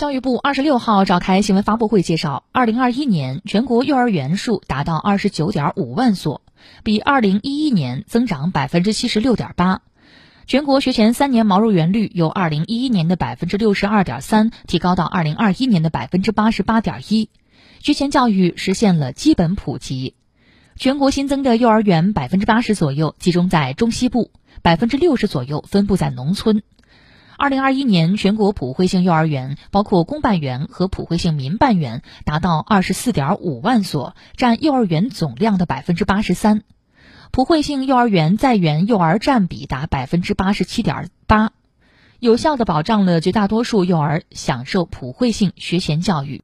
教育部二十六号召开新闻发布会，介绍，二零二一年全国幼儿园数达到二十九点五万所，比二零一一年增长百分之七十六点八。全国学前三年毛入园率由二零一一年的百分之六十二点三提高到二零二一年的百分之八十八点一，学前教育实现了基本普及。全国新增的幼儿园百分之八十左右集中在中西部，百分之六十左右分布在农村。二零二一年，全国普惠性幼儿园包括公办园和普惠性民办园达到二十四点五万所，占幼儿园总量的百分之八十三。普惠性幼儿园在园幼儿占比达百分之八十七点八，有效的保障了绝大多数幼儿享受普惠性学前教育。